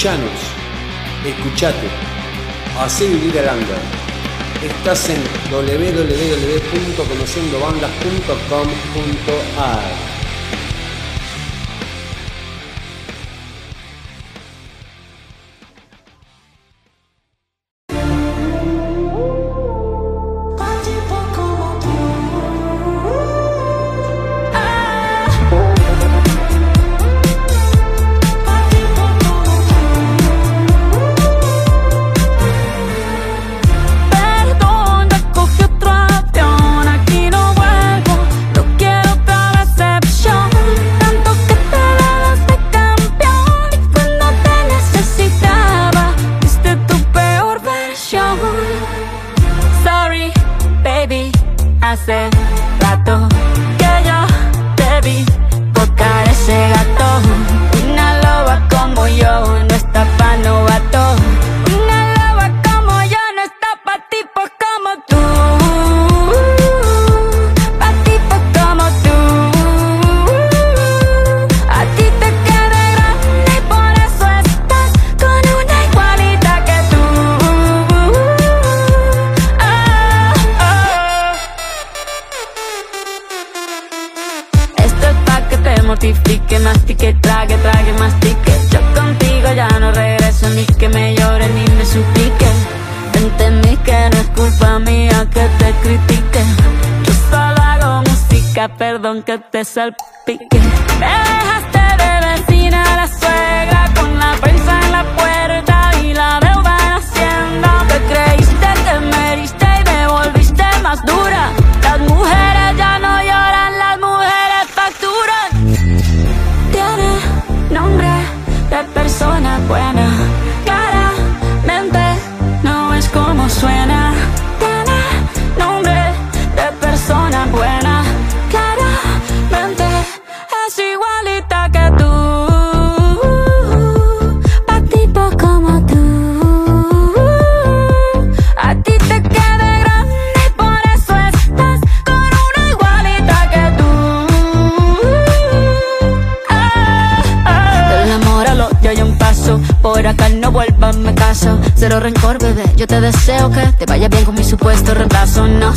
Escuchanos, escuchate, hacé vivir el under. Estás en www.conociendobandas.com.ar say. special be.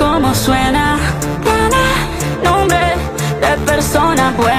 como suena. Nombre de persona buena.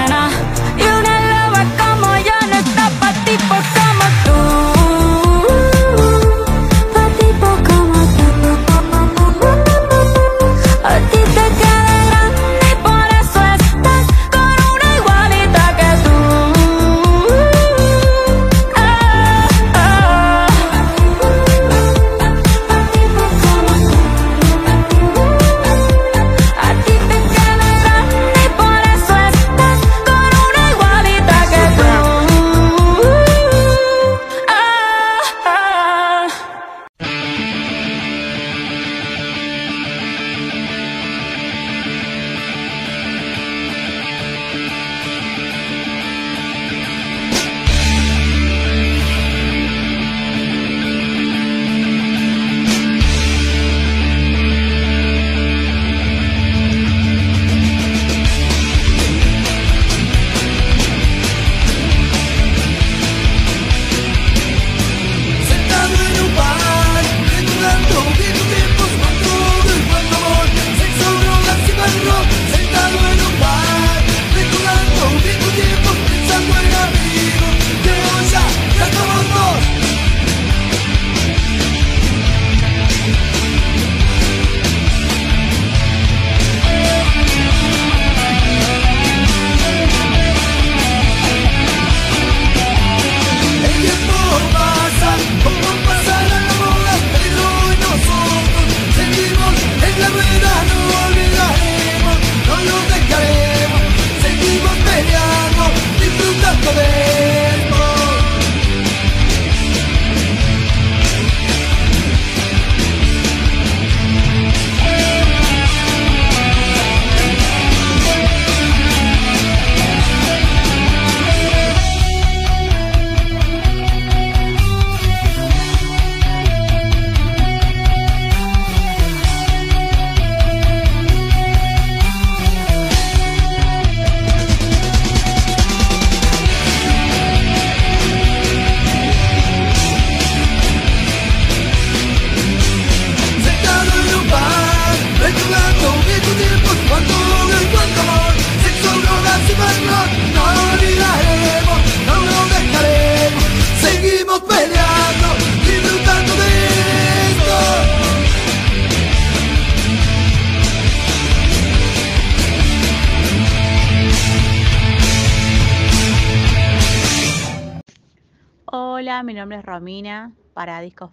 Disco.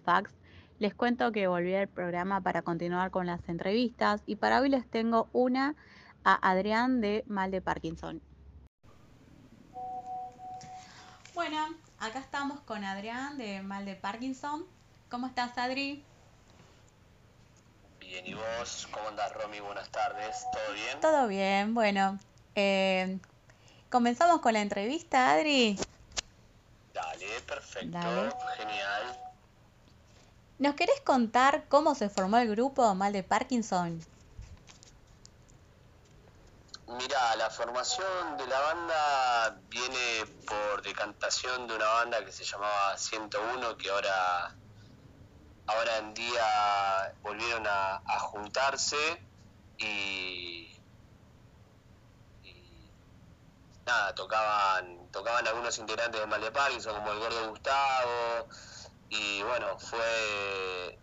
Les cuento que volví al programa para continuar con las entrevistas y para hoy les tengo una a Adrián de Mal de Parkinson. Bueno, acá estamos con Adrián de Mal de Parkinson. ¿Cómo estás, Adri? Bien, ¿y vos? ¿Cómo andás, Romy? Buenas tardes. ¿Todo bien? Todo bien, bueno. Eh, ¿Comenzamos con la entrevista, Adri? Dale, perfecto. Genial. ¿Nos querés contar cómo se formó el grupo Mal de Parkinson? Mira, la formación de la banda viene por decantación de una banda que se llamaba 101, que ahora ahora en día volvieron a, juntarse y, nada, tocaban, tocaban algunos integrantes de Mal de Parkinson, como el Gordo Gustavo, y bueno, fue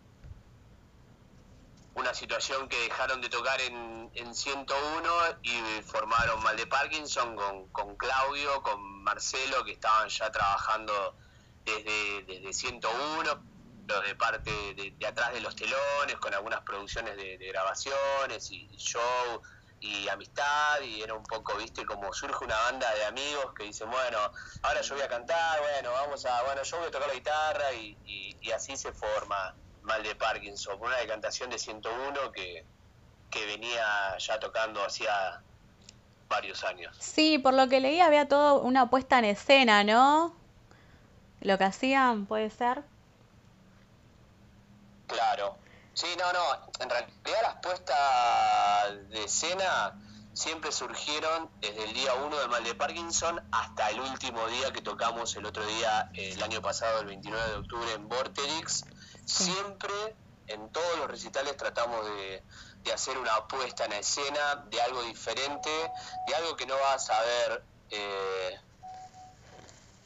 una situación que dejaron de tocar en, en 101 y formaron Mal de Parkinson con, con Claudio, con Marcelo, que estaban ya trabajando desde, desde 101 de parte de, atrás de los telones, con algunas producciones de, grabaciones y, show y amistad, y era un poco, viste, como surge una banda de amigos que dicen, bueno, ahora yo voy a cantar, bueno, vamos a, bueno, yo voy a tocar la guitarra, y, y, así se forma Mal de Parkinson, una decantación de 101 que, que venía ya tocando hacía varios años. Sí, por lo que leí había todo una puesta en escena, ¿no? Lo que hacían, puede ser. Claro. Sí, no, no. En realidad las puestas de escena siempre surgieron desde el día 1 de Mal de Parkinson hasta el último día que tocamos el otro día, el año pasado, el 29 de octubre, en Vorterix. Siempre, en todos los recitales, tratamos de, hacer una puesta en escena de algo diferente, de algo que no vas a ver. Eh,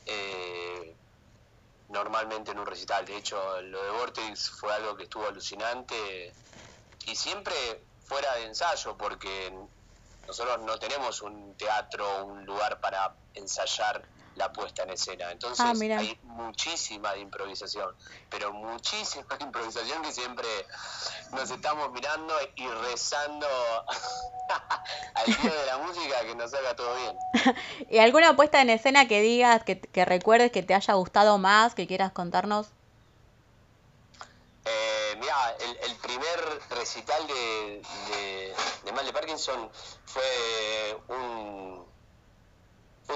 eh, normalmente en un recital. De hecho, lo de Vortex fue algo que estuvo alucinante y siempre fuera de ensayo, porque nosotros no tenemos un teatro, un lugar para ensayar la puesta en escena. Entonces ah, hay muchísima de improvisación, pero muchísima de improvisación que siempre nos estamos mirando y rezando al día de la música que nos haga todo bien. ¿Y alguna puesta en escena que digas, que, recuerdes que te haya gustado más, que quieras contarnos? Eh, mira, el, primer recital de, de, de Mal de Parkinson fue un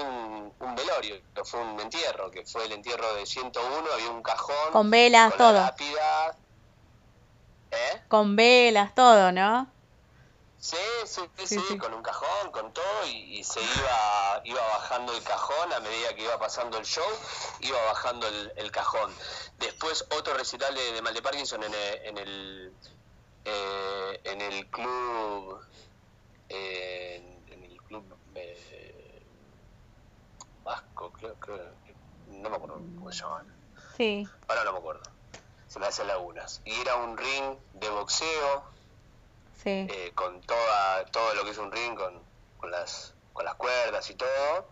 un, un velorio, fue un entierro, que fue el entierro de 101, había un cajón. Con velas, todo. ¿Eh? Con velas, todo, ¿no? Sí sí, sí, con un cajón, con todo, y, se iba, iba bajando el cajón a medida que iba pasando el show, iba bajando el, cajón. Después otro recital de, de Mal de Parkinson en el, en el, eh, en el club, eh, en, el club Vasco, creo, que no me acuerdo cómo se llaman. Sí. Ahora no me acuerdo. Se me hacen lagunas. Y era un ring de boxeo. Sí. Eh, con toda, todo lo que es un ring, con, con, las, con las cuerdas y todo.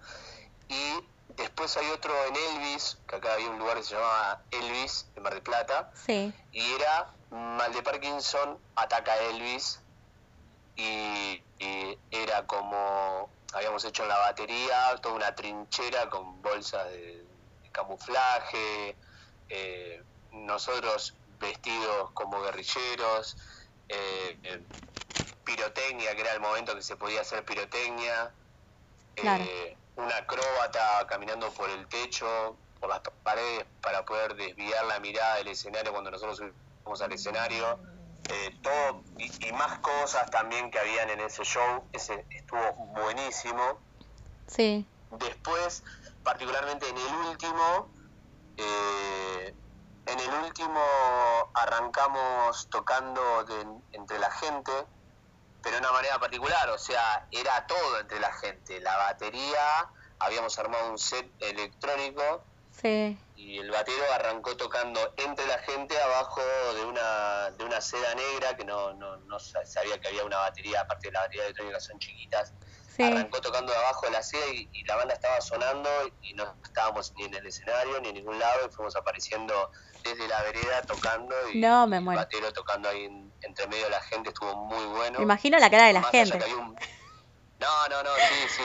Y después hay otro en Elvis, que acá había un lugar que se llamaba Elvis, en Mar del Plata. Sí. Y era Mal de Parkinson, ataca a Elvis. y era como habíamos hecho en la batería toda una trinchera con bolsas de, camuflaje, eh, nosotros vestidos como guerrilleros, eh, eh, pirotecnia, que era el momento que se podía hacer pirotecnia, una acróbata caminando por el techo, por las paredes, para poder desviar la mirada del escenario cuando nosotros subimos al escenario eh, todo y, más cosas también que habían en ese show. Ese estuvo buenísimo. Sí. Después, particularmente en el último, eh, en el último arrancamos tocando entre la gente, pero de una manera particular, o sea, era todo entre la gente. La batería, habíamos armado un set electrónico y el batero arrancó tocando entre la gente abajo de una, de una seda negra que no, no, no sabía que había una batería, aparte de la batería electrónica son chiquitas, arrancó tocando de abajo de la silla y, la banda estaba sonando y no estábamos ni en el escenario ni en ningún lado y fuimos apareciendo desde la vereda tocando y, no, me muero. batero tocando ahí entre medio de la gente estuvo muy bueno. Me imagino la cara de la gente. No, no, no, sí, sí,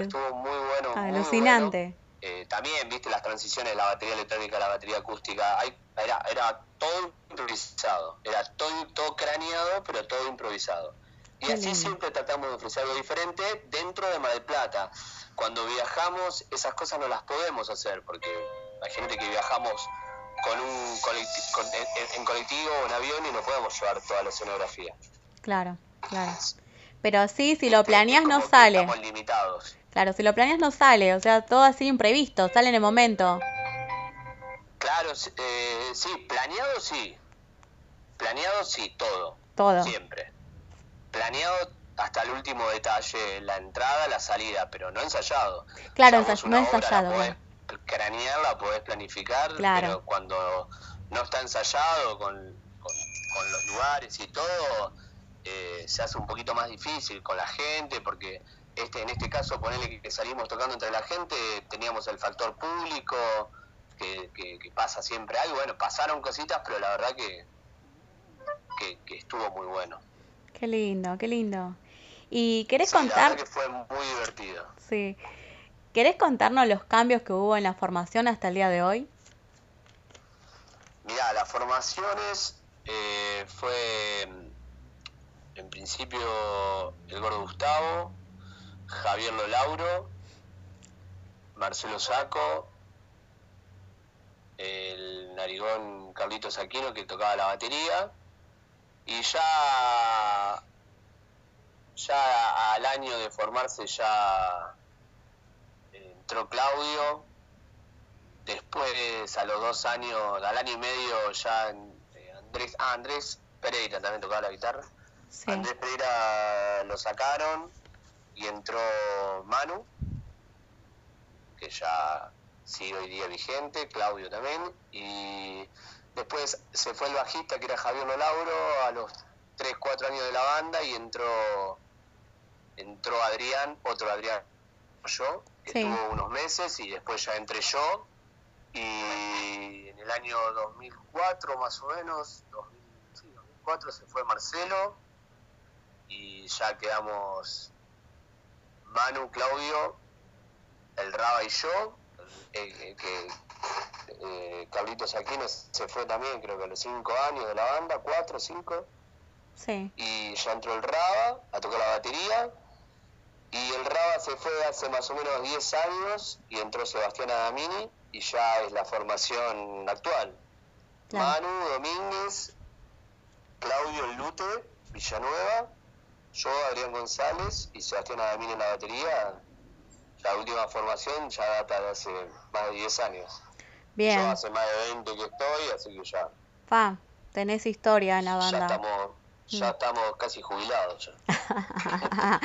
estuvo, muy bueno. Alucinante. Eh, también, viste, las transiciones de la batería electrónica a la batería acústica, hay, era, era todo improvisado, era todo, todo craneado, pero todo improvisado. Y así siempre tratamos de ofrecer algo diferente dentro de Mar del Plata. Cuando viajamos, esas cosas no las podemos hacer, porque hay gente que viajamos con un en, colectivo o en avión y no podemos llevar toda la escenografía. Claro, claro. Pero sí, si lo planeas no sale. Estamos limitados. Claro, si lo planeas no sale, o sea, todo así imprevisto, sale en el momento. Claro, eh, sí, planeado sí. Planeado sí, todo. Todo. Siempre planeado hasta el último detalle, la entrada, la salida, pero no ensayado. Claro, no ensayado. podés cranearla, podés planificar, pero cuando no está ensayado con, con, los lugares y todo, eh, se hace un poquito más difícil con la gente, porque este en este caso, ponerle que salimos tocando entre la gente, teníamos el factor público, que, que, pasa siempre algo. Bueno, pasaron cositas, pero la verdad que, que estuvo muy bueno. Qué lindo, qué lindo. ¿Y querés contar? que fue muy divertido. Sí. ¿Querés contarnos los cambios que hubo en la formación hasta el día de hoy? Mira, las formaciones eh, fue en principio el Gordo Gustavo, Javier Lolauro, Marcelo Saco, el narigón Carlitos Aquino que tocaba la batería y ya, ya al año de formarse ya entró Claudio, después a los dos años, al año y medio ya eh, Andrés, ah, Andrés Pereira también tocaba la guitarra. Andrés Pereira lo sacaron y entró Manu, que ya sigue hoy día vigente, Claudio también, y Después se fue el bajista, que era Javier Lolauro, a los 3, 4 años de la banda y entró entró Adrián, otro Adrián, yo, que estuvo unos meses y después ya entré yo. Y en el año 2004 más o menos, 2004 se fue Marcelo y ya quedamos Manu, Claudio, el Raba y yo, que eh, Carlitos Aquino se fue también, creo que a los 5 años de la banda, 4, 5. Sí. Y ya entró el Raba a tocar la batería. Y el Raba se fue hace más o menos 10 años y entró Sebastián Adamini y ya es la formación actual. Manu Domínguez, Claudio Lute, Villanueva, yo, Adrián González y Sebastián Adamini en la batería. La última formación ya data de hace más de 10 años. Bien. Yo hace más de 20 que estoy, así que ya. Pa, tenés historia en la banda. Ya estamos, ya mm. estamos casi jubilados. Ya.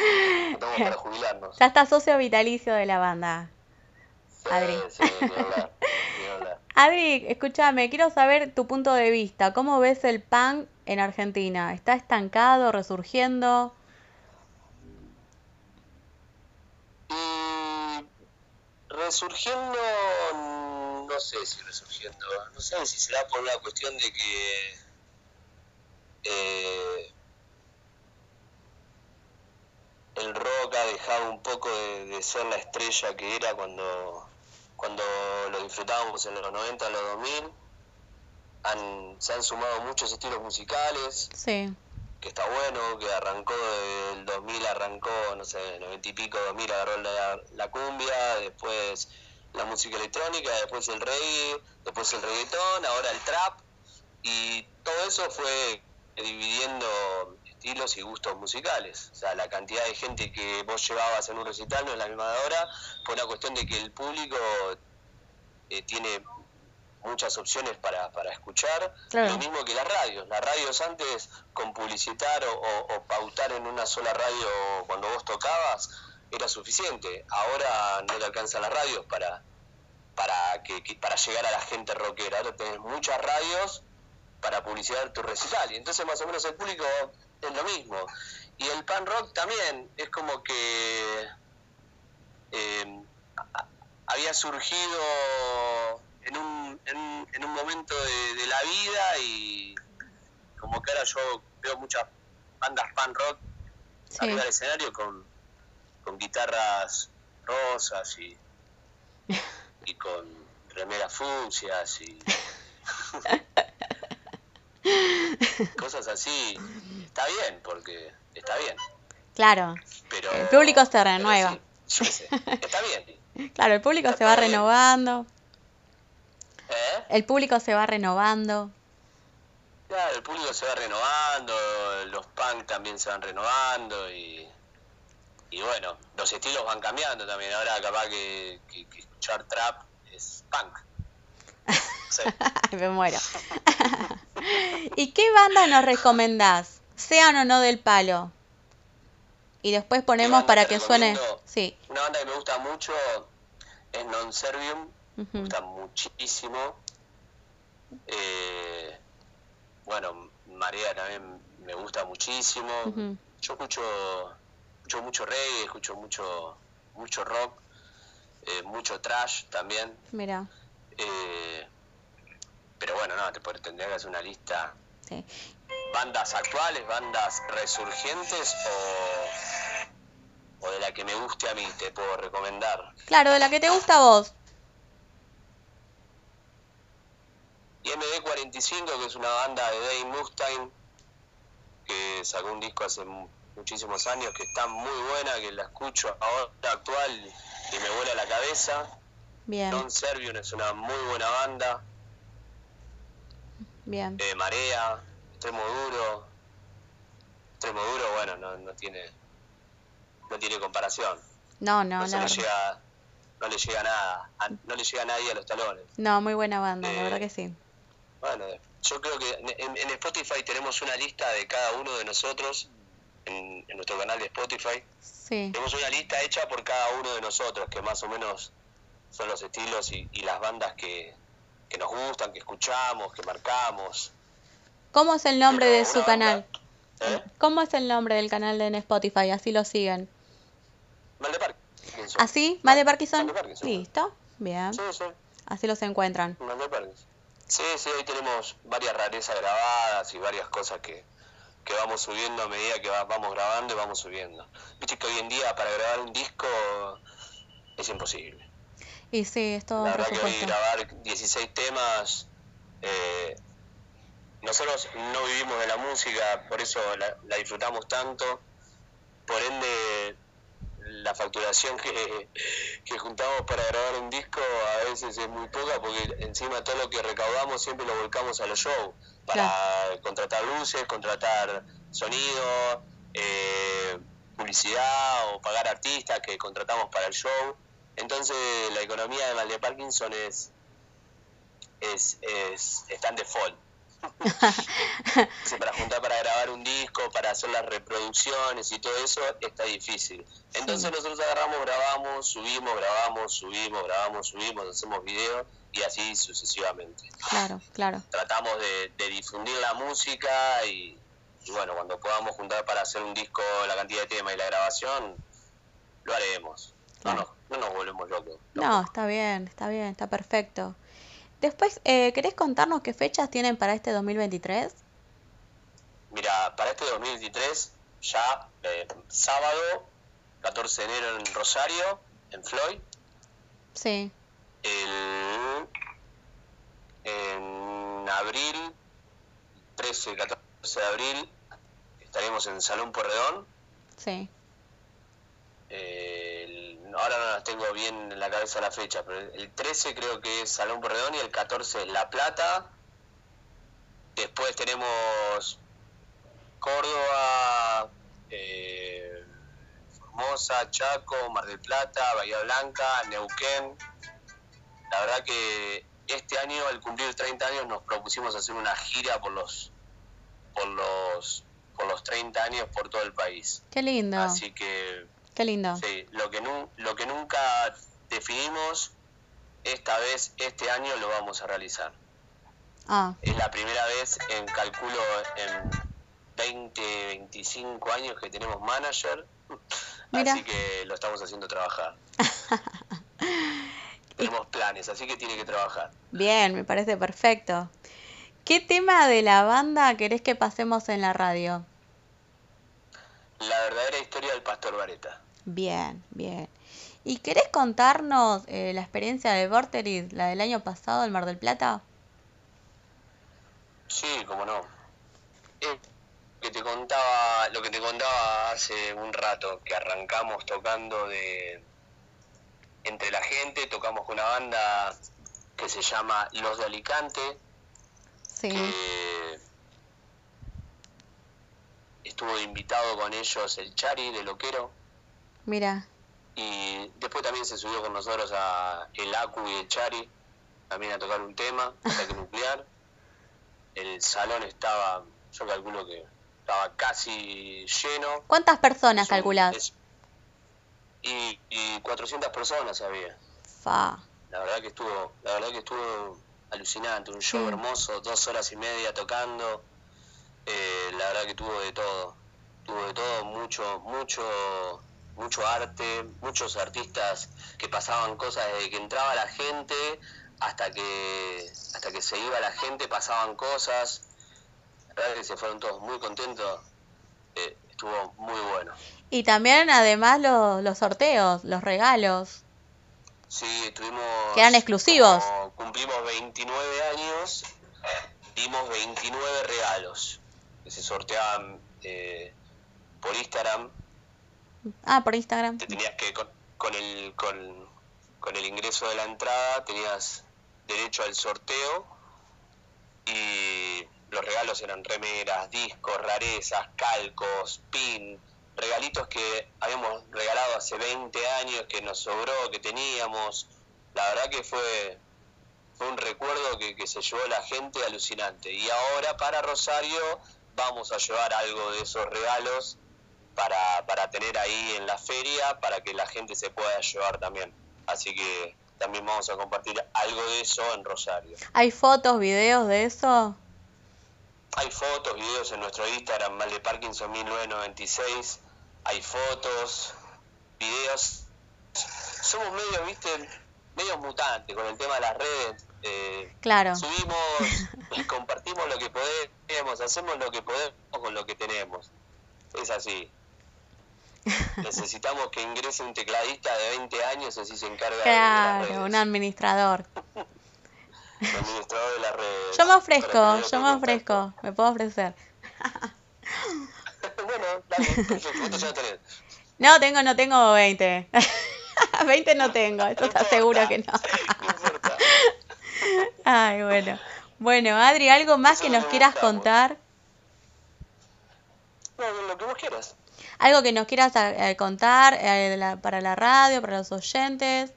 estamos para jubilarnos. Ya está socio vitalicio de la banda. Adri. Sí, Adri, escúchame, quiero saber tu punto de vista. ¿Cómo ves el pan en Argentina? ¿Está estancado, resurgiendo? Y resurgiendo no sé si resurgiendo, no sé si será por una cuestión de que eh, el rock ha dejado un poco de, ser la estrella que era cuando, cuando lo disfrutábamos en los 90, en los 2000. Han, se han sumado muchos estilos musicales. Que está bueno, que arrancó del 2000, arrancó, no sé, 90 y pico, 2000 agarró la, la cumbia, después la música electrónica, después el reggae, después el reggaetón, ahora el trap, y todo eso fue dividiendo estilos y gustos musicales. O sea, la cantidad de gente que vos llevabas en un recital no es la misma de ahora, fue una cuestión de que el público eh, tiene muchas opciones para, para escuchar, lo mismo que las radios. Las radios antes, con publicitar o, o pautar en una sola radio cuando vos tocabas, era suficiente. Ahora no te alcanzan las radios para, para, que, para llegar a la gente rockera. Ahora tenés muchas radios para publicitar tu recital. Y entonces más o menos el público es lo mismo. Y el pan rock también es como que eh, había surgido en un, en, un momento de, la vida y como que ahora yo veo muchas bandas pan rock arriba del escenario con, con guitarras rosas y, y con remeras fucsias y cosas así. Está bien, porque está bien. Claro. Pero, el público se renueva. está bien. Claro, el público se va renovando. ¿Eh? El público se va renovando. Claro, el público se va renovando, los punk también se van renovando y, y bueno, los estilos van cambiando también. Ahora capaz que, que, escuchar trap es punk. Me muero. ¿Y qué banda nos recomendás? Sean o no del palo. Y después ponemos para que suene. Sí. Una banda que me gusta mucho es Non Servium. Me gusta muchísimo. Eh, bueno, Marea también me gusta muchísimo. Yo escucho, escucho mucho reggae, escucho mucho, mucho rock, eh, mucho trash también. Mira. Eh, pero bueno, no, te tendría que hacer una lista. Sí. ¿Bandas actuales, bandas resurgentes o, o de la que me guste a mí te puedo recomendar? Claro, de la que te gusta a vos. Y MD45, que es una banda de Dave Mustaine, que sacó un disco hace muchísimos años, que está muy buena, que la escucho ahora actual y me vuela la cabeza. Bien. Non Servium es una muy buena banda. Bien. Eh, Marea, Extremo Duro. Extremo Duro, bueno, no, no tiene no tiene comparación. No, no, no. Le llega, no le llega nada, no le llega nadie a los talones. No, muy buena banda, la verdad eh, que sí. Bueno, yo creo que en, Spotify tenemos una lista de cada uno de nosotros, en, nuestro canal de Spotify. Sí. Tenemos una lista hecha por cada uno de nosotros, que más o menos son los estilos y, las bandas que, nos gustan, que escuchamos, que marcamos. ¿Cómo es el nombre de su canal? ¿Eh? ¿Cómo es el nombre del canal de en Spotify? Así lo siguen. Mal de Parkinson. ¿Así? ¿Mal de Parkinson? Listo. Bien. Sí, sí. Así los encuentran. Mal de Parkinson. Sí, sí, ahí tenemos varias rarezas grabadas y varias cosas que, vamos subiendo a medida que vamos grabando y vamos subiendo. Viste que hoy en día para grabar un disco es imposible. Y sí, es todo La verdad que hoy grabar 16 temas, eh, nosotros no vivimos de la música, por eso la, la disfrutamos tanto, por ende la facturación que, juntamos para grabar un disco a veces es muy poca porque encima todo lo que recaudamos siempre lo volcamos a los shows. Para contratar luces, contratar sonido, eh, publicidad o pagar artistas que contratamos para el show. Entonces la economía de Mal de Parkinson es, es, es está en default para juntar para grabar un disco, para hacer las reproducciones y todo eso, está difícil. Entonces nosotros agarramos, grabamos, subimos, grabamos, subimos, grabamos, subimos, hacemos videos y así sucesivamente. Claro, claro. Tratamos de, difundir la música y, bueno, cuando podamos juntar para hacer un disco, la cantidad de temas y la grabación, lo haremos. No, no, no nos volvemos locos. No, está bien, está bien, está perfecto. Después, eh, ¿querés contarnos qué fechas tienen para este 2023? Mira, para este 2023, ya eh, sábado, 14 de enero en Rosario, en Floyd. Sí. El, en abril, 13 y 14 de abril, estaremos en Salón Porredón. Sí. Eh, ahora no las tengo bien en la cabeza la fecha, pero el 13 creo que es Salón Porredón y el 14 es La Plata. Después tenemos Córdoba, eh, Formosa, Chaco, Mar del Plata, Bahía Blanca, Neuquén. La verdad que este año, al cumplir 30 años, nos propusimos hacer una gira por los por los por los 30 años por todo el país. Qué lindo. Así que Qué lindo. Sí, lo que, lo que nunca definimos, esta vez, este año lo vamos a realizar. Ah, Es la primera vez en, calculo, en 20, 25 años que tenemos manager. Mira. Así que lo estamos haciendo trabajar. tenemos planes, así que tiene que trabajar. bien, me parece perfecto. ¿Qué tema de la banda querés que pasemos en la radio? La verdadera historia del Pastor Vareta. Bien, bien. ¿Y querés contarnos eh, la experiencia de Vorteris, la del año pasado, el Mar del Plata? Sí, cómo no. Eh, que te contaba, lo que te contaba hace un rato, que arrancamos tocando de entre la gente, tocamos con una banda que se llama Los de Alicante, Sí, que estuvo invitado con ellos el Chari de Loquero mira, y después también se subió con nosotros a el Acu y el Chari también a tocar un tema, ataque nuclear. El salón estaba, yo calculo que estaba casi lleno. ¿cuántas personas es- y, y 400 personas había. Fa, La verdad que estuvo, la verdad que estuvo alucinante, un show Sí. hermoso, dos horas y media tocando. Eh, la verdad que tuvo de todo, tuvo de todo, mucho, mucho, mucho arte, muchos artistas que pasaban cosas desde que entraba la gente hasta que hasta que se iba la gente pasaban cosas. La verdad que se fueron todos muy contentos. Eh, estuvo muy bueno. Y también además los, los sorteos, los regalos. Sí, tuvimos... Que eran exclusivos. como cumplimos 29 años, dimos 29 regalos que se sorteaban eh, por Instagram. Ah, por Instagram. Te tenías que, con, con el, con, con el ingreso de la entrada, tenías derecho al sorteo y los regalos eran remeras, discos, rarezas, calcos, pin, regalitos que habíamos regalado hace 20 años, que nos sobró, que teníamos. La verdad que fue, fue un recuerdo que, que se llevó la gente alucinante. Y ahora para Rosario vamos a llevar algo de esos regalos para, para tener ahí en la feria, para que la gente se pueda llevar también. Así que también vamos a compartir algo de eso en Rosario. ¿Hay fotos, videos de eso? Hay fotos, videos en nuestro Instagram, Mal de Parkinson 1996. Hay fotos, videos. Somos medio, viste, medio mutantes con el tema de las redes. Eh, Claro. subimos y compartimos lo que podemos, hacemos lo que podemos con lo que tenemos. Es así. Necesitamos que ingrese un tecladista de 20 años, así se encarga de las Claro, un administrador. el administrador de las redes. Yo me ofrezco, yo me ofrezco, me puedo ofrecer. bueno, dale, perfecto, ¿cuántos años tenés? No, tengo, no tengo 20. 20 no tengo, esto está seguro que no. No importa. Ay, bueno. Bueno, Adri, ¿algo más que nos quieras contar? No, lo que vos quieras. ¿Algo que nos quieras eh, contar eh, la- para la radio, para los oyentes?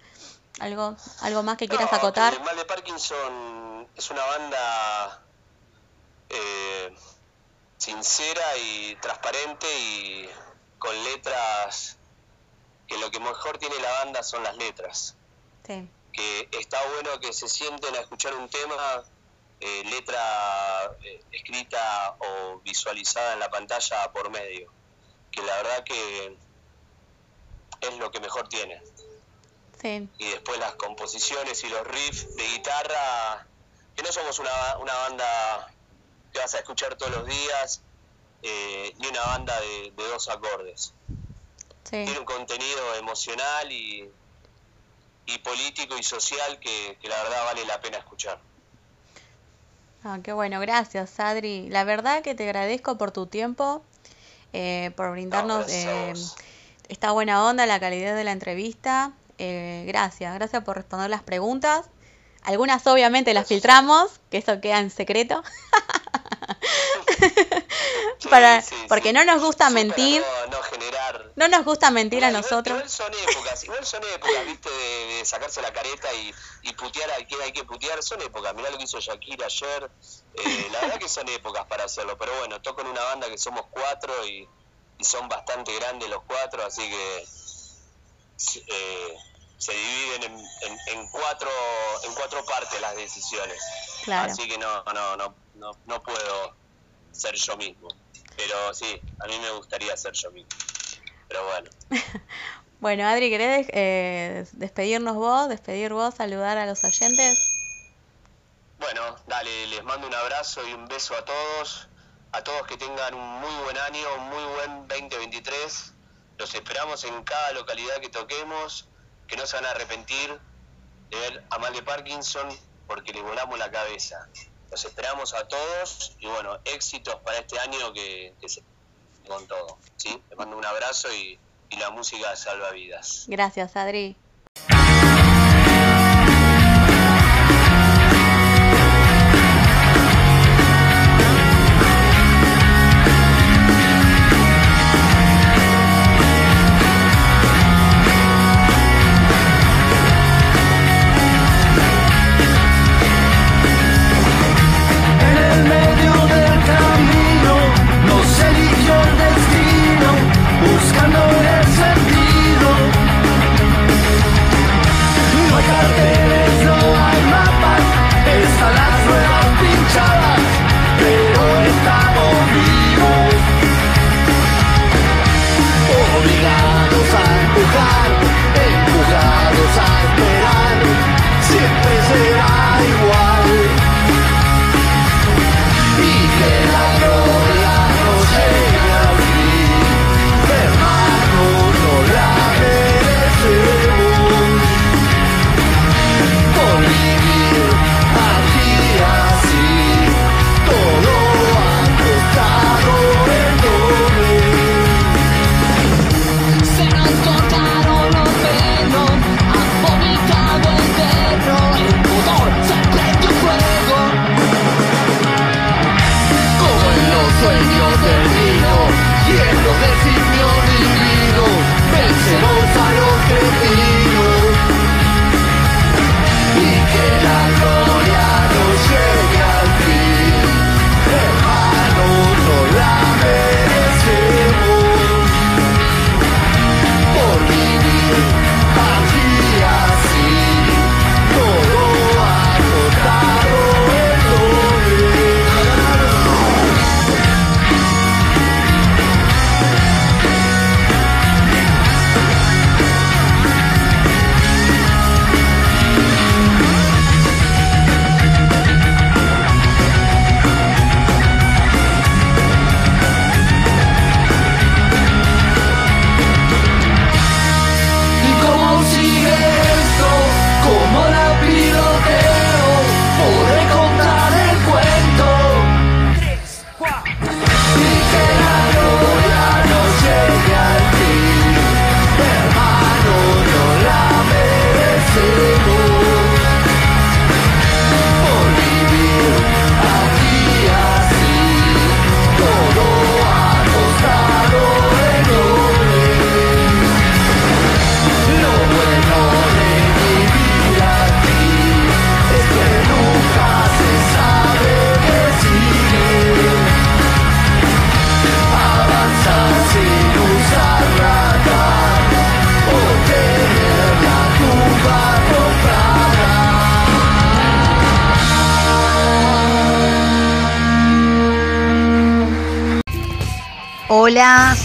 ¿Algo, algo más que quieras No, acotar? que Mal de Parkinson es una banda eh, sincera y transparente y con letras que lo que mejor tiene la banda son las letras. Sí, Que está bueno que se sienten a escuchar un tema, eh, letra eh, escrita o visualizada en la pantalla por medio. Que la verdad que es lo que mejor tiene sí, y después las composiciones y los riffs de guitarra, que no somos una, una banda que vas a escuchar todos los días, eh, ni una banda de, de dos acordes. sí. Tiene un contenido emocional y, y político y social que, que la verdad vale la pena escuchar. Ah, qué bueno, gracias, Adri. La verdad que te agradezco por tu tiempo, eh, por brindarnos eh, esta buena onda, la calidad de la entrevista. Eh, gracias, gracias por responder las preguntas. Algunas obviamente las filtramos, que eso queda en secreto, para, sí, porque sí. no nos gusta mentir, No, no generar no nos gusta mentir a nosotros. Igual son épocas, igual son épocas, viste, de, de sacarse la careta y, y putear a quien hay que putear, son épocas. Mirá lo que hizo Shakira ayer, eh, la verdad que son épocas para hacerlo, pero bueno, toco en una banda que somos cuatro y, y son bastante grandes los cuatro, así que eh, se dividen en, en- en cuatro en cuatro partes las decisiones. Así que no, no, no, no, no puedo ser yo mismo. Pero sí, a mí me gustaría ser yo mismo. Pero bueno. bueno, Adri, ¿querés eh, despedirnos vos, despedir vos, saludar a los oyentes? Bueno, dale, les mando un abrazo y un beso a todos. A todos que tengan un muy buen año, un muy buen 2023. Los esperamos en cada localidad que toquemos, que no se van a arrepentir de ver a Mal de Parkinson porque le volamos la cabeza. Los esperamos a todos y bueno, éxitos para este año que, se con todo. ¿sí? Les mando un abrazo y, y la música salva vidas. Gracias, Adri.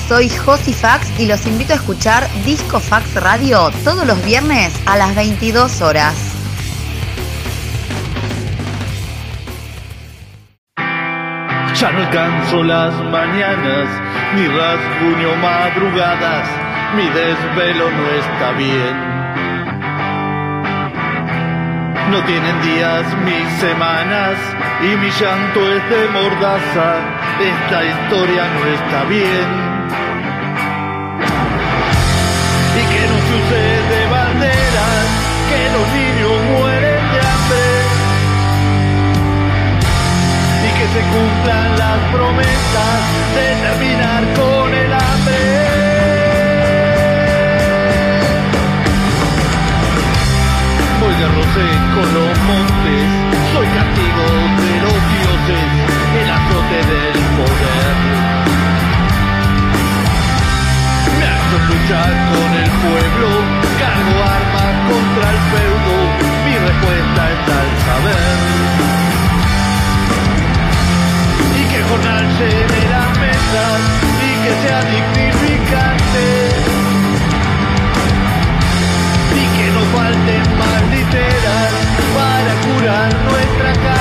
Soy Josi Fax y los invito a escuchar Disco Fax Radio todos los viernes a las 22 horas. Ya no alcanzo las mañanas, ni rasguño madrugadas, mi desvelo no está bien. No tienen días mis semanas y mi llanto es de mordaza. Esta historia no está bien. Y que no se use de banderas, que los niños mueren de hambre. Y que se cumplan las promesas de terminar con el hambre. Voy de rosé con los montes, soy castigo de los dioses, el azote del poder. luchar con el pueblo, cargo arma contra el feudo, mi respuesta está al saber. Y que jornal se de las mesas y que sea dignificante. Y que no falten más literas para curar nuestra cara.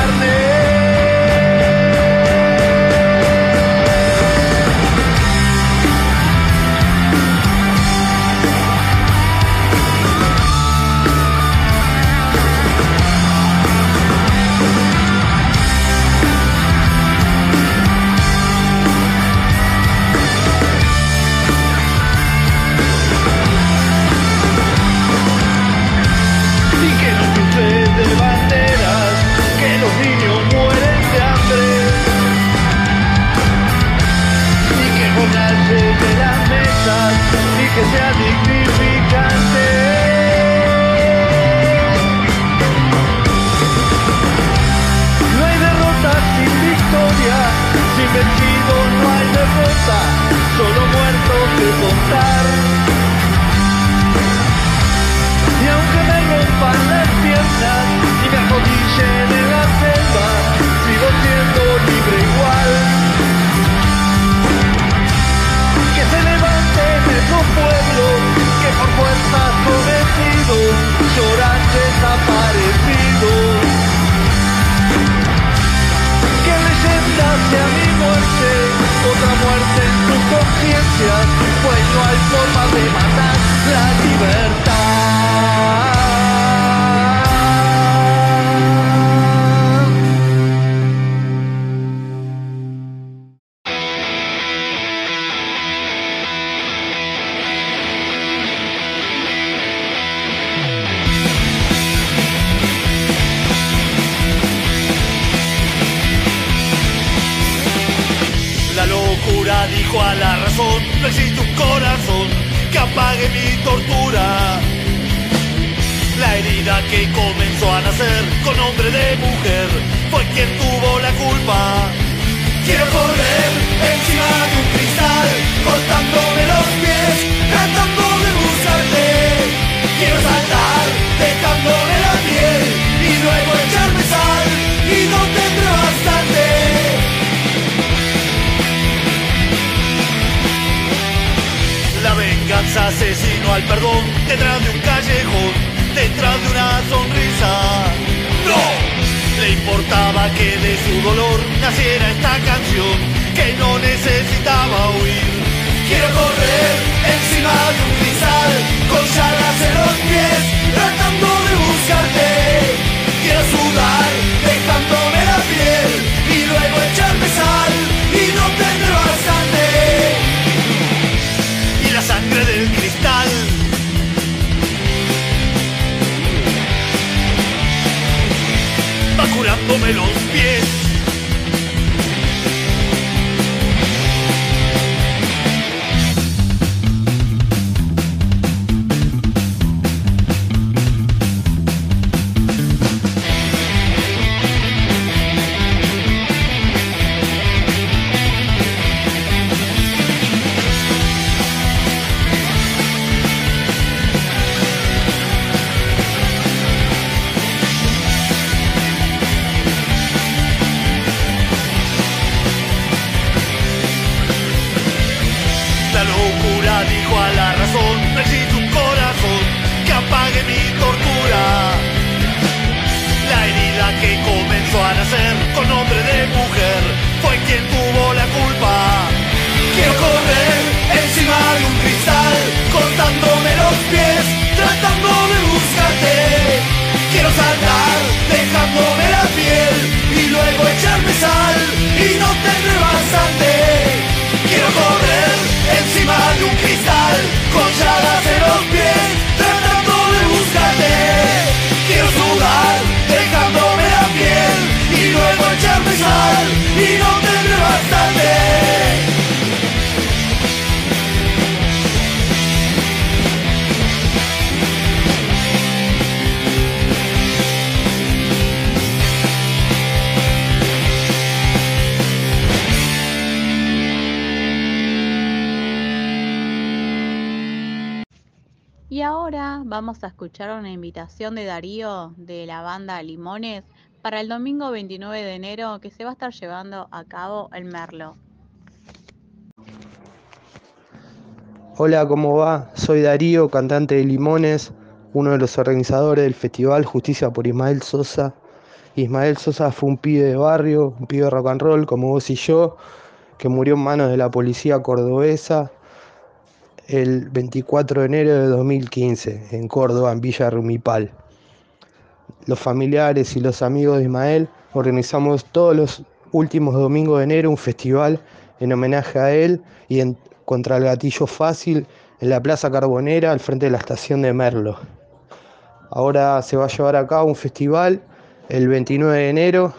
Para el domingo 29 de enero que se va a estar llevando a cabo el Merlo. Hola, ¿cómo va? Soy Darío, cantante de Limones, uno de los organizadores del festival Justicia por Ismael Sosa. Ismael Sosa fue un pibe de barrio, un pibe de rock and roll como vos y yo, que murió en manos de la policía cordobesa el 24 de enero de 2015 en Córdoba, en Villa Rumipal. Los familiares y los amigos de Ismael organizamos todos los últimos domingos de enero un festival en homenaje a él y en, contra el gatillo fácil en la Plaza Carbonera al frente de la estación de Merlo. Ahora se va a llevar a cabo un festival el 29 de enero.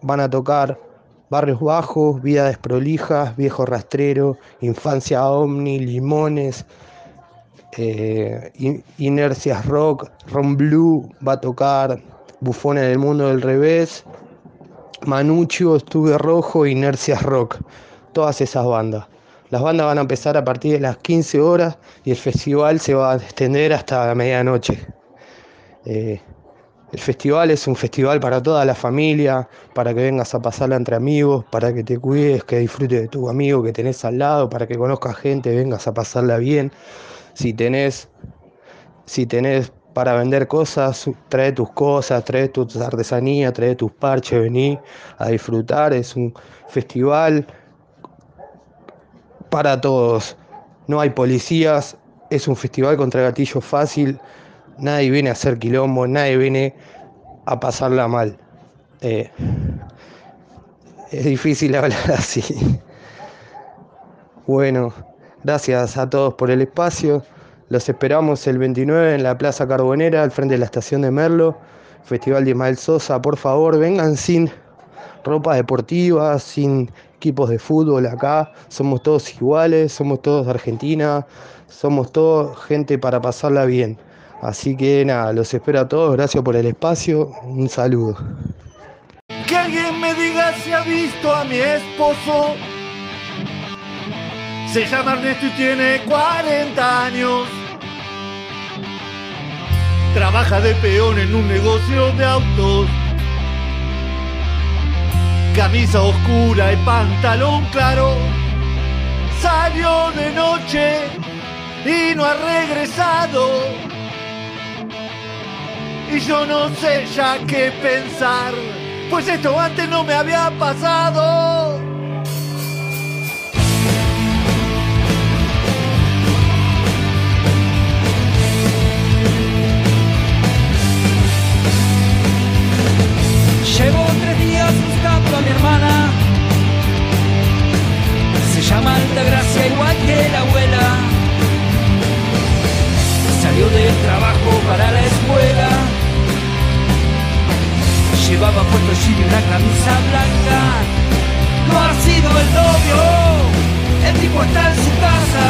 Van a tocar Barrios Bajos, Vida Desprolijas, Viejo Rastrero, Infancia Omni, Limones, eh, Inercias Rock, Ron Blue va a tocar Bufones del Mundo del Revés, Manucho, Estuve Rojo, Inercias Rock todas esas bandas. Las bandas van a empezar a partir de las 15 horas y el festival se va a extender hasta medianoche. Eh, el festival es un festival para toda la familia, para que vengas a pasarla entre amigos, para que te cuides, que disfrutes de tu amigo que tenés al lado, para que conozcas gente, vengas a pasarla bien. Si tenés, si para vender cosas, trae tus cosas, trae tus artesanías, trae tus parches, vení a disfrutar. Es un festival para todos. No hay policías, es un festival contra gatillo fácil, nadie viene a hacer quilombo, nadie viene a pasarla mal. Eh, es difícil hablar así. Bueno, gracias a todos por el espacio. Los esperamos el 29 en la Plaza Carbonera, al frente de la estación de Merlo. Festival de Ismael Sosa, por favor, vengan sin ropa deportiva, sin equipos de fútbol acá, somos todos iguales, somos todos de Argentina, somos todos gente para pasarla bien. Así que nada, los espero a todos, gracias por el espacio, un saludo. Que alguien me diga si ha visto a mi esposo. Se llama Ernesto y tiene 40 años. Trabaja de peón en un negocio de autos camisa oscura y pantalón claro. Salió de noche y no ha regresado. Y yo no sé ya qué pensar, pues esto antes no me había pasado. Llevo tres días buscando a mi hermana. Se llama Altagracia igual que la abuela. Salió del trabajo para la escuela. Llevaba puesto jean y una camisa blanca. No ha sido el novio, el tipo está en su casa.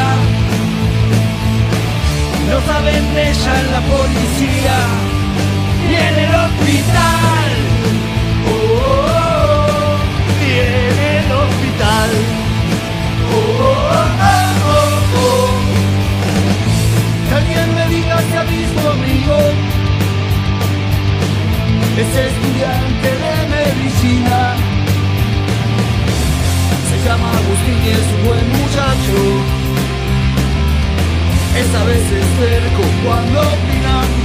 No saben de ella la policía y en el hospital. Es estudiante de medicina. Se llama Agustín y es un buen muchacho. Es a veces cerco cuando opinan.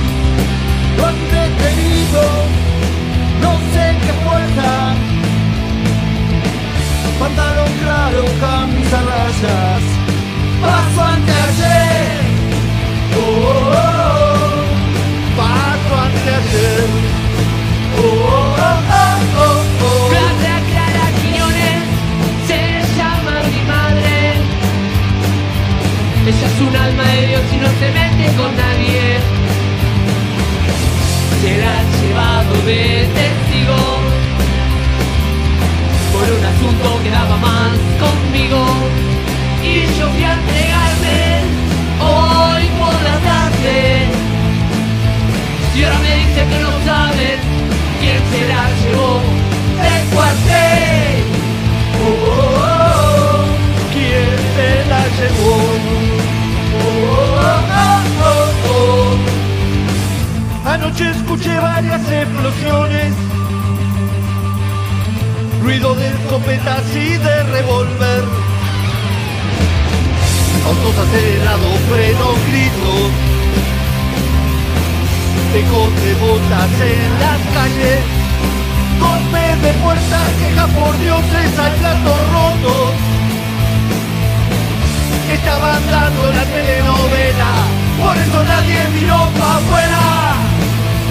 Escuché varias explosiones ruido de escopetas y de revólver. frenos gritos, ecos de botas en las calles, golpes de puertas, quejas por dioses al plato roto. Estaban dando la telenovela, por eso nadie miró para afuera.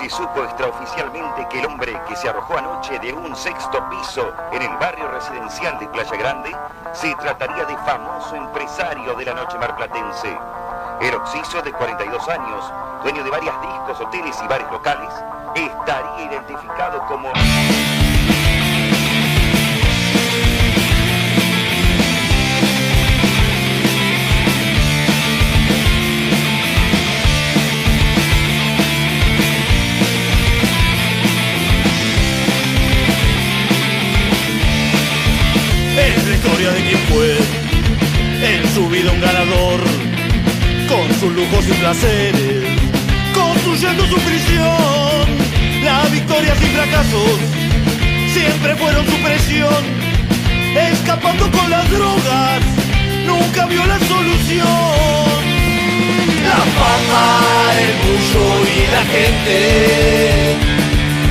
se supo extraoficialmente que el hombre que se arrojó anoche de un sexto piso en el barrio residencial de Playa Grande se trataría de famoso empresario de la noche marplatense. El de 42 años, dueño de varias discos, hoteles y bares locales, estaría identificado como... sus lujos y placeres, construyendo su prisión. Las victorias y fracasos siempre fueron su presión, escapando con las drogas, nunca vio la solución. La fama, el bullo y la gente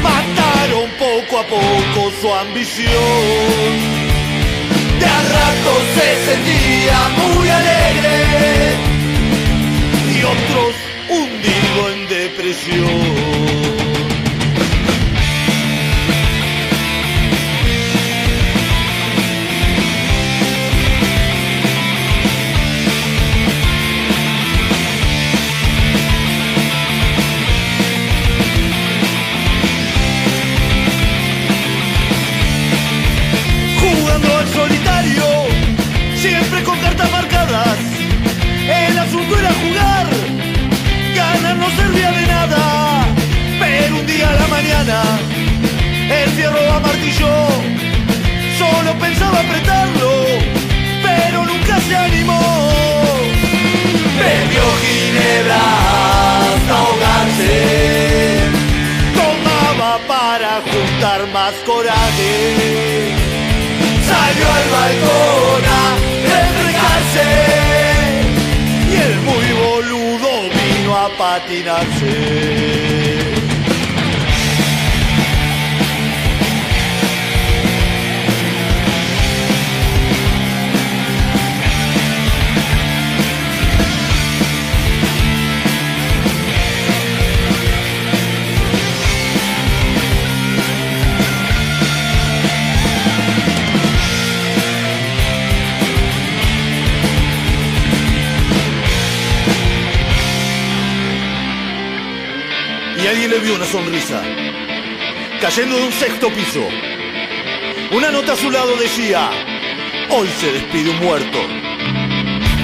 mataron poco a poco su ambición. De a rato se sentía muy alegre en depresión. Cayendo de un sexto piso. Una nota a su lado decía, hoy se despide un muerto.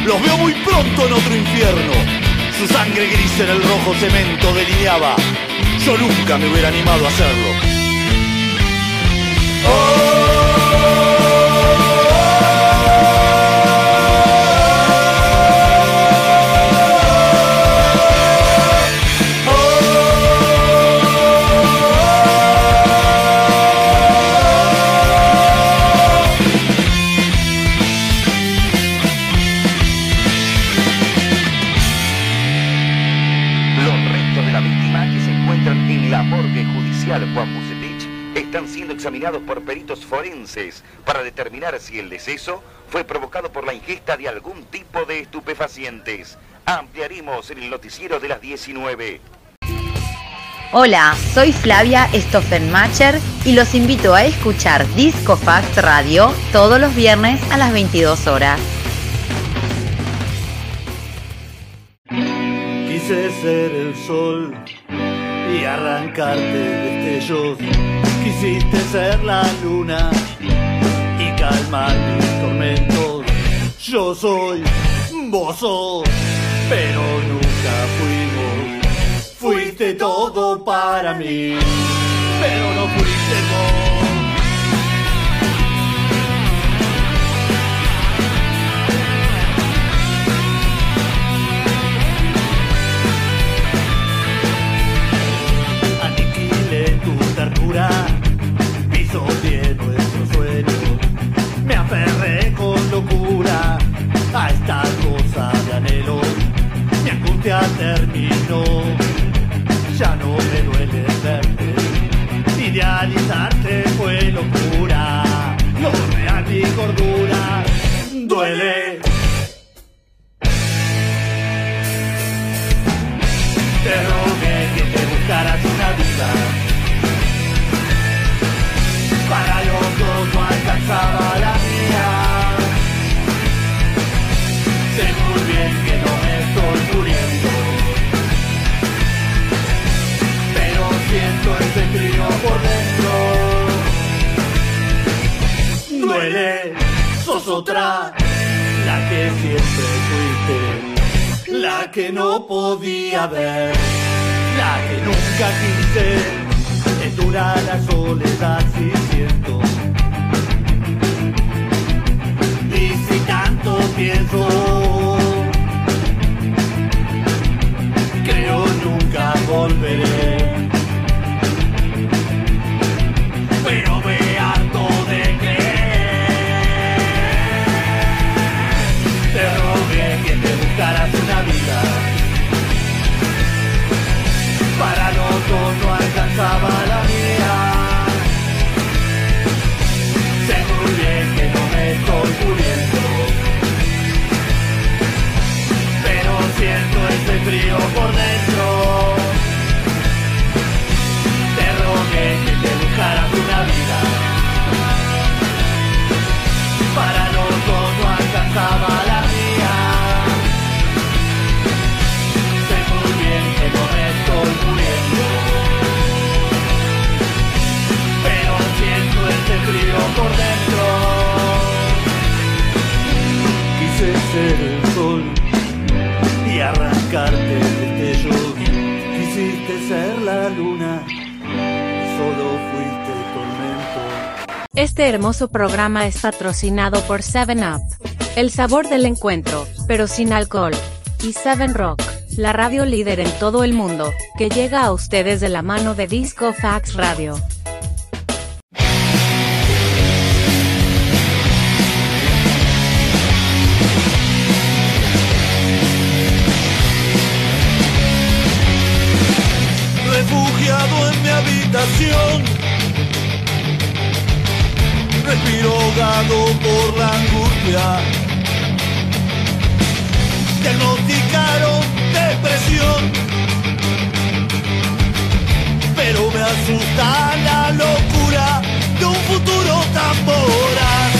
Los veo muy pronto en otro infierno. Su sangre gris en el rojo cemento delineaba. Yo nunca me hubiera animado a hacerlo. Forenses para determinar si el deceso fue provocado por la ingesta de algún tipo de estupefacientes. Ampliaremos en el noticiero de las 19. Hola, soy Flavia Stoffenmacher y los invito a escuchar Disco Fact Radio todos los viernes a las 22 horas. Quise ser el sol y arrancarte destellos. Quisiste ser la luna y calmar mis tormentos. Yo soy, vos sos, pero nunca fuimos. Fuiste todo para mí, pero no fuiste a esta cosa de anhelo. Mi angustia terminó, ya no me duele verte. Idealizarte fue locura, lo real mi cordura duele. Te rogué que te buscaras la que no podía ver, la que nunca quise, es dura la soledad si siento. Y si tanto pienso, creo nunca volveré. Alcanzaba la mía. Sé muy bien que no me estoy muriendo. Pero siento ese frío por dentro. Te rogué que te buscaras una vida. Quise ser el sol y arrancarte. Quisiste ser la luna, solo fuiste tormento. Este hermoso programa es patrocinado por 7up, el sabor del encuentro, pero sin alcohol, y 7 Rock, la radio líder en todo el mundo, que llega a ustedes de la mano de Disco Fax Radio. Habitación. Respiro ahogado por la angustia. Diagnosticaron depresión. Pero me asusta la locura de un futuro tan voraz.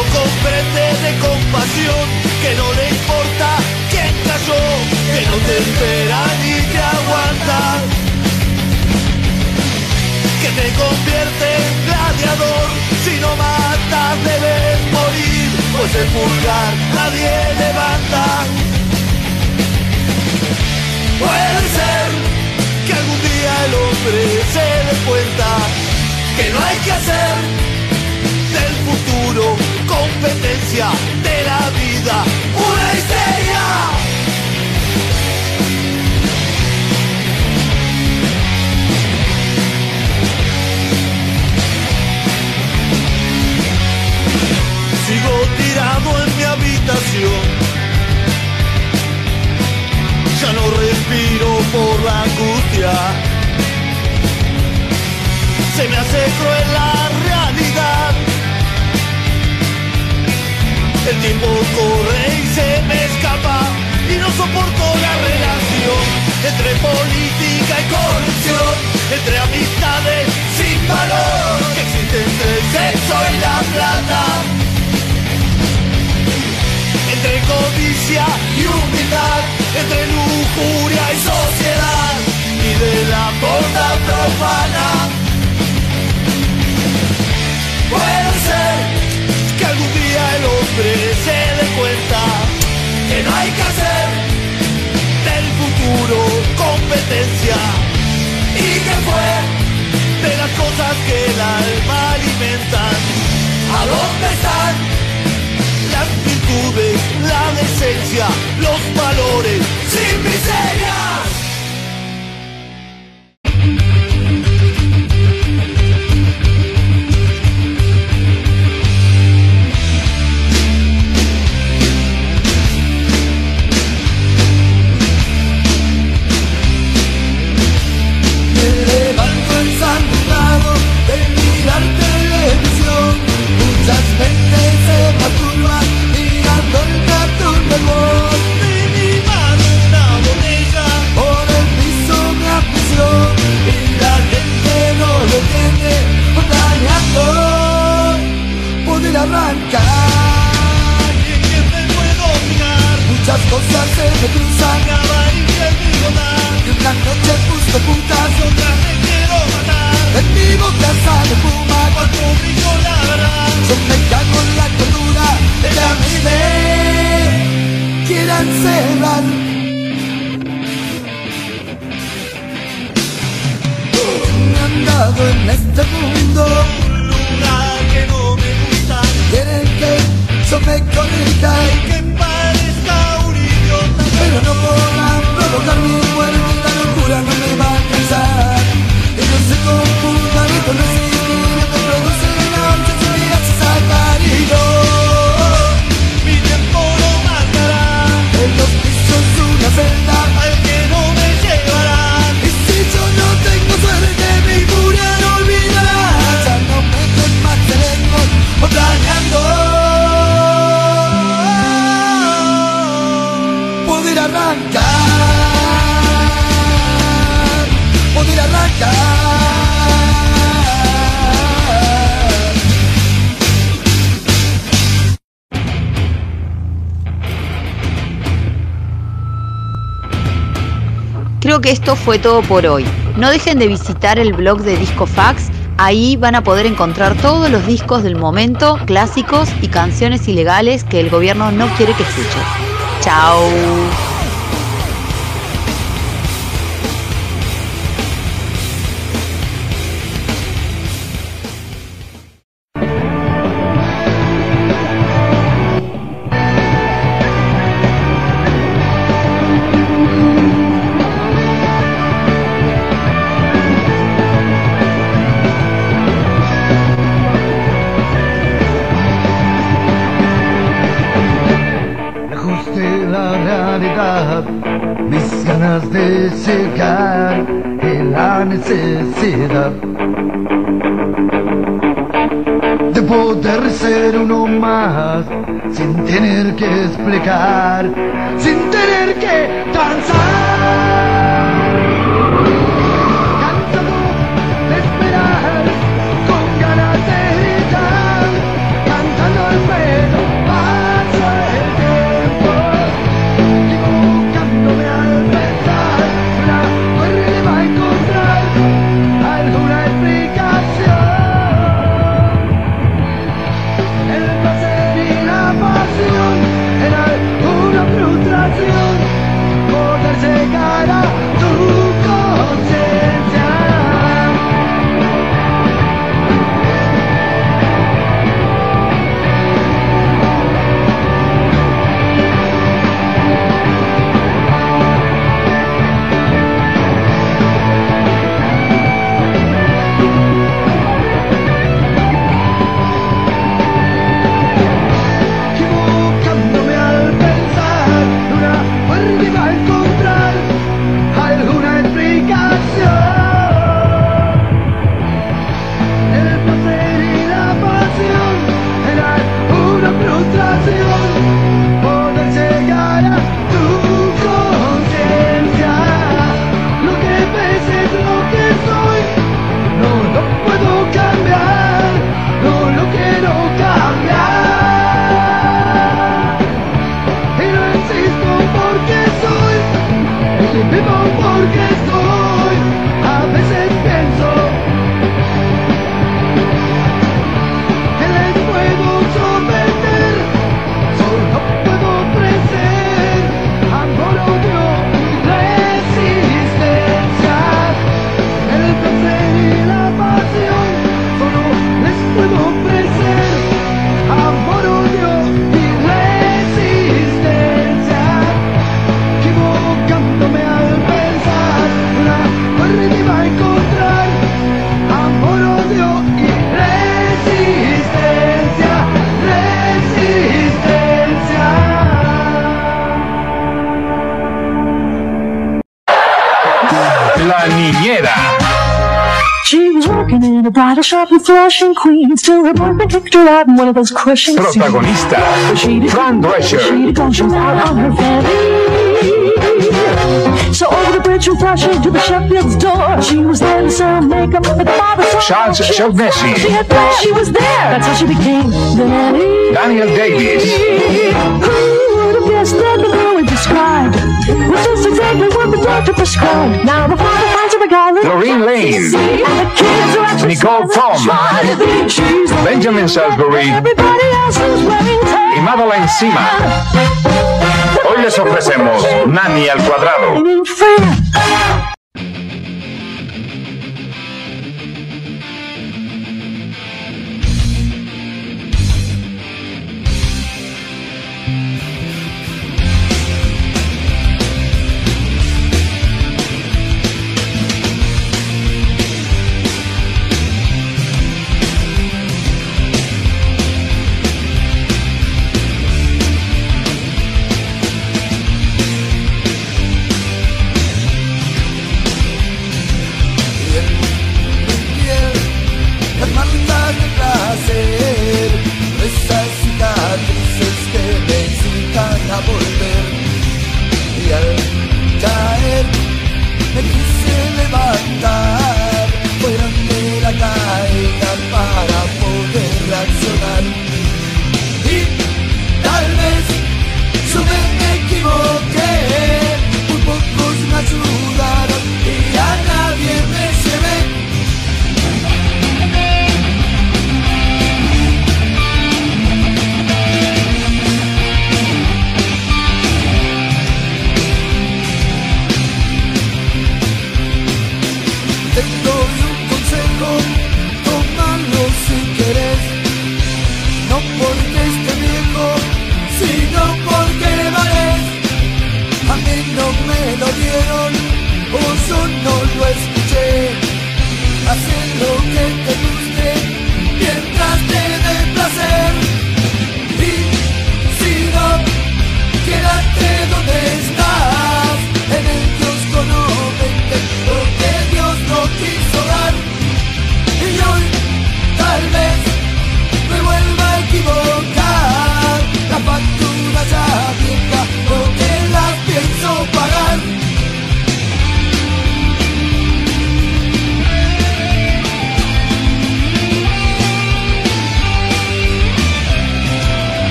No comprende de compasión, que no le importa quién cayó, que no te espera ni te aguanta, que te convierte en gladiador, si no matas debes morir, pues el pulgar nadie levanta. Puede ser que algún día el hombre se dé cuenta que no hay que hacer del futuro competencia de la vida, una y seria. Sigo tirado en mi habitación. Ya no respiro por la angustia. Se me hace cruel la realidad el tiempo corre y se me escapa y no soporto la relación entre política y corrupción, entre amistades sin valor que existe entre el sexo y la plata, entre codicia y humildad. hay que hacer del futuro competencia y que fue de las cosas que el alma alimentan. ¿A dónde están las virtudes, la decencia, los valores sin miseria? que esto fue todo por hoy. No dejen de visitar el blog de Discofax. Ahí van a poder encontrar todos los discos del momento, clásicos y canciones ilegales que el gobierno no quiere que escuchen. ¡Chao! God. Sin recuerdo the bridal shop in Flushing, Queens, till her boyfriend kicked her out in one of those crushing scenes. Protagonista, Fran Drescher. She was out on her fanny. So over the bridge from Flushing to the Sheffield's door, she was there to sell makeup at the barber shop. Charles. She had plans, she was there. That's how she became. Daniel Davis. Who would have guessed that the girl we described was just exactly what the doctor prescribed? Now the father with Lorraine Lane. Nicole Tom. Benjamin Salisbury y Madeline Sima. Hoy les ofrecemos Nani al cuadrado.